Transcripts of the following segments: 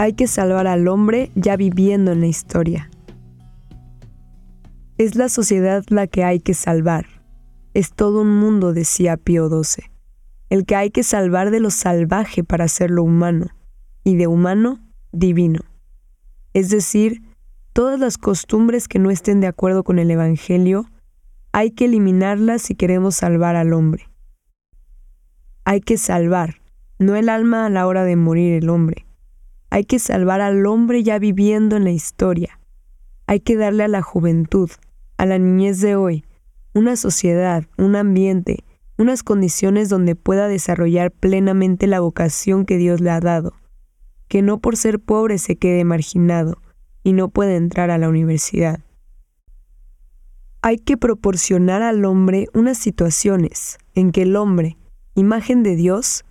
Hay que salvar al hombre ya viviendo en la historia. Es la sociedad la que hay que salvar. Es todo un mundo, decía Pío XII. El que hay que salvar de lo salvaje para hacerlo humano, y de humano, divino. Es decir, todas las costumbres que no estén de acuerdo con el Evangelio, hay que eliminarlas si queremos salvar al hombre. Hay que salvar, no el alma a la hora de morir el hombre, hay que salvar al hombre ya viviendo en la historia. Hay que darle a la juventud, a la niñez de hoy, una sociedad, un ambiente, unas condiciones donde pueda desarrollar plenamente la vocación que Dios le ha dado, que no por ser pobre se quede marginado y no puede entrar a la universidad. Hay que proporcionar al hombre unas situaciones en que el hombre, imagen de Dios,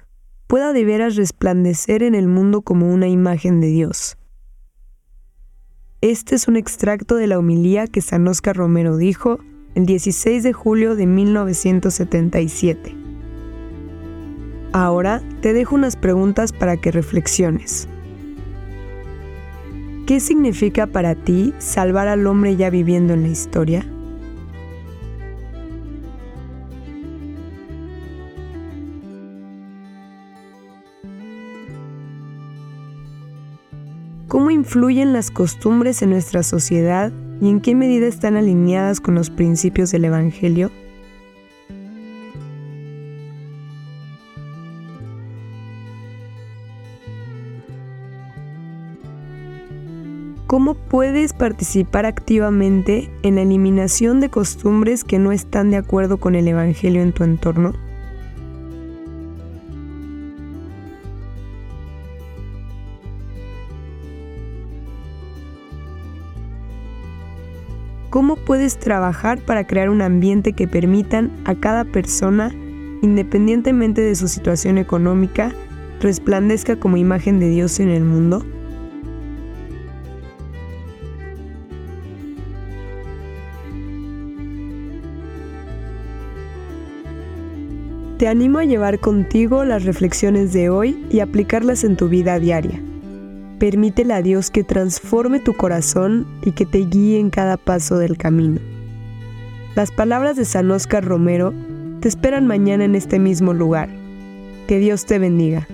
pueda de veras resplandecer en el mundo como una imagen de Dios. Este es un extracto de la homilía que San Oscar Romero dijo el 16 de julio de 1977. Ahora te dejo unas preguntas para que reflexiones. ¿Qué significa para ti salvar al hombre ya viviendo en la historia? ¿Cómo influyen las costumbres en nuestra sociedad y en qué medida están alineadas con los principios del Evangelio? ¿Cómo puedes participar activamente en la eliminación de costumbres que no están de acuerdo con el Evangelio en tu entorno? ¿Cómo puedes trabajar para crear un ambiente que permitan a cada persona, independientemente de su situación económica, resplandezca como imagen de Dios en el mundo? Te animo a llevar contigo las reflexiones de hoy y aplicarlas en tu vida diaria. Permítele a Dios que transforme tu corazón y que te guíe en cada paso del camino. Las palabras de San Oscar Romero te esperan mañana en este mismo lugar. Que Dios te bendiga.